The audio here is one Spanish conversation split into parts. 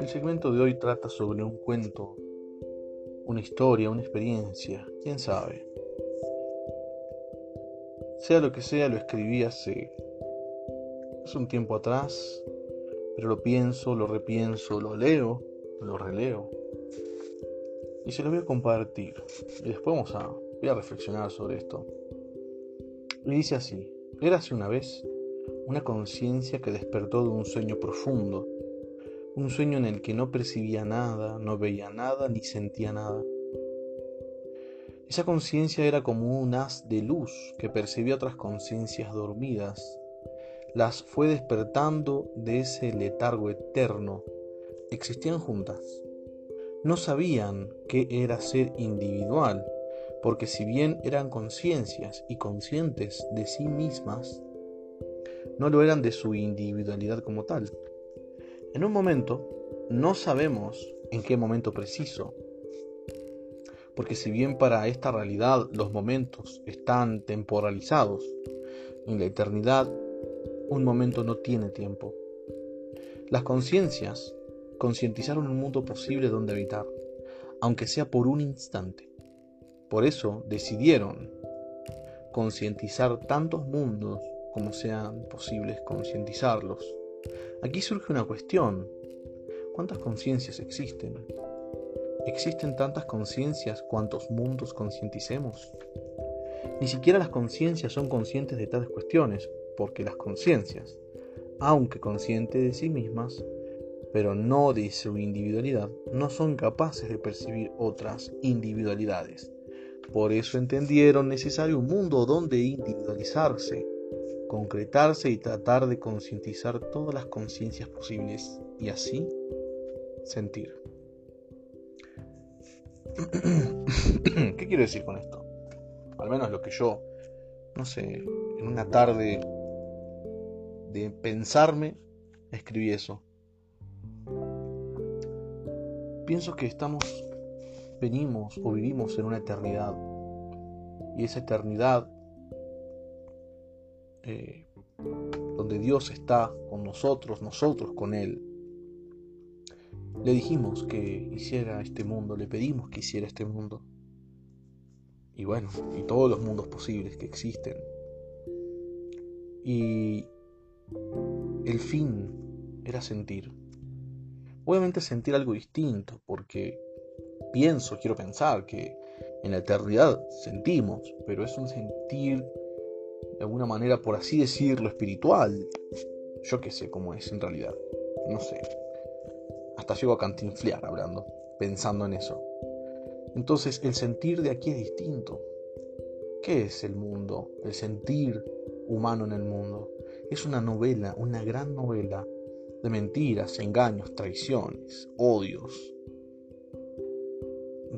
El segmento de hoy trata sobre un cuento, una historia, una experiencia, quién sabe. Sea lo que sea, lo escribí hace, hace un tiempo atrás, pero lo pienso, lo repienso, lo leo, lo releo y se lo voy a compartir. Y después vamos a, voy a reflexionar sobre esto. Y dice así, érase una vez una conciencia que despertó de un sueño profundo, un sueño en el que no percibía nada, no veía nada ni sentía nada. Esa conciencia era como un haz de luz que percibía otras conciencias dormidas. Las fue despertando de ese letargo eterno. Existían juntas no sabían qué era ser individual, porque si bien eran conciencias y conscientes de sí mismas, no lo eran de su individualidad como tal. En un momento, no sabemos en qué momento preciso, porque si bien para esta realidad los momentos están temporalizados, en la eternidad un momento no tiene tiempo. Las conciencias concientizaron un mundo posible donde habitar, aunque sea por un instante. Por eso decidieron concientizar tantos mundos como sean posibles concientizarlos. Aquí surge una cuestión. ¿Cuántas conciencias existen? ¿Existen tantas conciencias cuantos mundos concienticemos? Ni siquiera las conciencias son conscientes de tales cuestiones, porque las conciencias, aunque conscientes de sí mismas, pero no de su individualidad, no son capaces de percibir otras individualidades. Por eso entendieron necesario un mundo donde individualizarse, concretarse y tratar de concientizar todas las conciencias posibles y así sentir. ¿Qué quiero decir con esto? Al menos lo que yo, no sé, en una tarde de pensarme, escribí eso. Pienso que estamos, venimos o vivimos en una eternidad. Y esa eternidad, eh, donde Dios está con nosotros, nosotros con Él, le dijimos que hiciera este mundo, le pedimos que hiciera este mundo. Y bueno, y todos los mundos posibles que existen. Y el fin era sentir obviamente sentir algo distinto, porque pienso, quiero pensar que en la eternidad sentimos, pero es un sentir de alguna manera, por así decirlo, espiritual. Yo qué sé cómo es en realidad, no sé. Hasta llego a cantinflear hablando, pensando en eso. Entonces, el sentir de aquí es distinto. ¿Qué es el mundo? El sentir humano en el mundo. Es una novela, una gran novela de mentiras, engaños, traiciones, odios.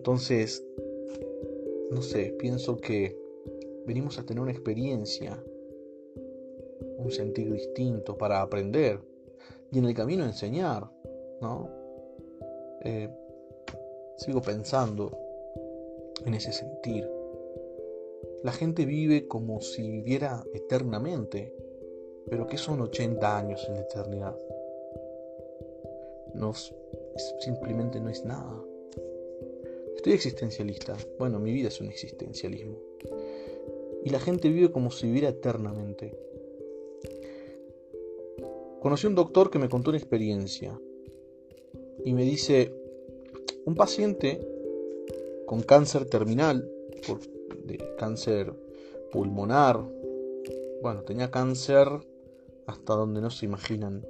Entonces, no sé, pienso que venimos a tener una experiencia, un sentido distinto para aprender y en el camino enseñar, ¿no? Eh, sigo pensando en ese sentir. La gente vive como si viviera eternamente, pero que son 80 años en la eternidad? no, simplemente no es nada. Estoy existencialista. Bueno, mi vida es un existencialismo. Y la gente vive como si viviera eternamente. Conocí un doctor que me contó una experiencia y me dice, un paciente con cáncer terminal, de cáncer pulmonar, bueno, tenía cáncer hasta donde no se imaginan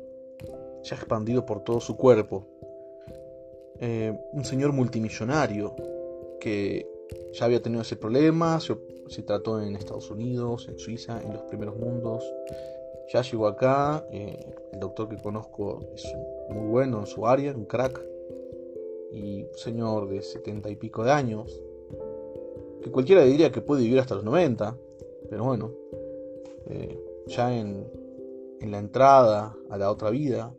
ya expandido por todo su cuerpo. Eh, un señor multimillonario que ya había tenido ese problema, se, trató en Estados Unidos, en Suiza, en los primeros mundos. Ya llegó acá, eh, el doctor que conozco es muy bueno en su área, un crack, y un señor de setenta y pico de años, que cualquiera diría que puede vivir hasta los 90, pero bueno, eh, ya en, en la entrada a la otra vida,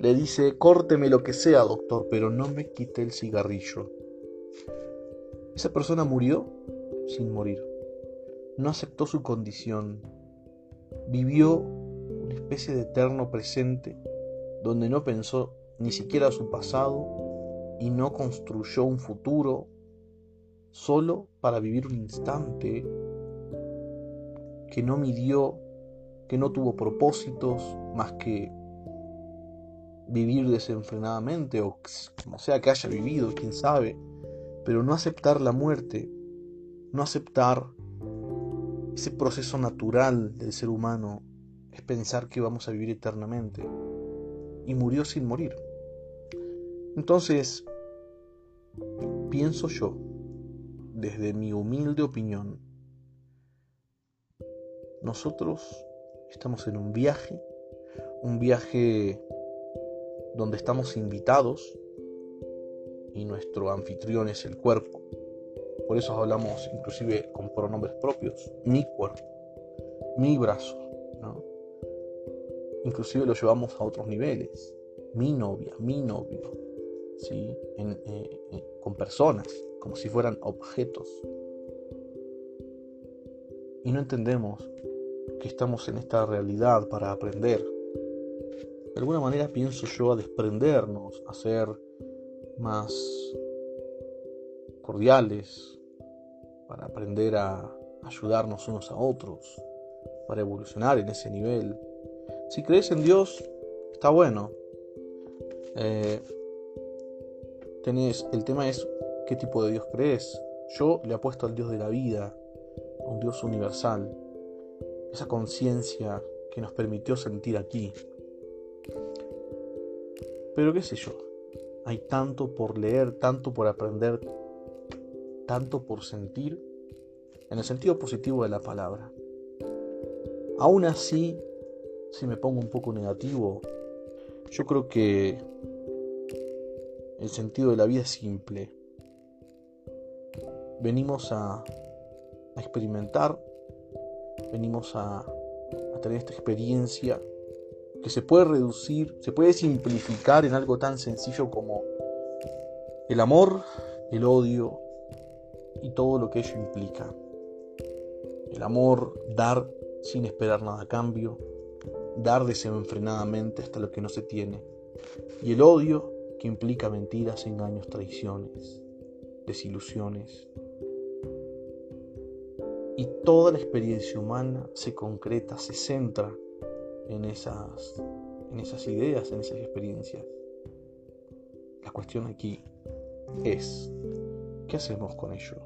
le dice, córteme lo que sea, doctor, pero no me quite el cigarrillo. Esa persona murió sin morir. No aceptó su condición. vivió una especie de eterno presente donde no pensó ni siquiera su pasado y no construyó un futuro solo para vivir un instante que no midió, que no tuvo propósitos más que vivir desenfrenadamente o como sea que haya vivido, quién sabe, pero no aceptar la muerte, no aceptar ese proceso natural del ser humano es pensar que vamos a vivir eternamente y murió sin morir. Entonces, pienso yo, desde mi humilde opinión, nosotros estamos en un viaje, un viaje donde estamos invitados y nuestro anfitrión es el cuerpo. Por eso hablamos inclusive con pronombres propios, mi cuerpo, mi brazo. Inclusive lo llevamos a otros niveles, mi novia, mi novio, ¿sí? Eh, eh, con personas, como si fueran objetos. Y no entendemos que estamos en esta realidad para aprender. De alguna manera pienso yo a desprendernos, a ser más cordiales, para aprender a ayudarnos unos a otros, para evolucionar en ese nivel. Si crees en Dios, está bueno. Eh, tenés, el tema es qué tipo de Dios crees. Yo le apuesto al Dios de la vida, a un Dios universal, esa conciencia que nos permitió sentir aquí. Pero qué sé yo, hay tanto por leer, tanto por aprender, tanto por sentir, en el sentido positivo de la palabra. Aún así, si me pongo un poco negativo, yo creo que el sentido de la vida es simple. Venimos a, experimentar venimos a, tener esta experiencia que se puede reducir, se puede simplificar en algo tan sencillo como el amor, el odio y todo lo que ello implica. El amor, dar sin esperar nada a cambio, dar desenfrenadamente hasta lo que no se tiene. Y el odio, que implica mentiras, engaños, traiciones, desilusiones, y toda la experiencia humana se concreta, se centra en esas, en esas ideas, en esas experiencias. La cuestión aquí es, ¿qué hacemos con ello?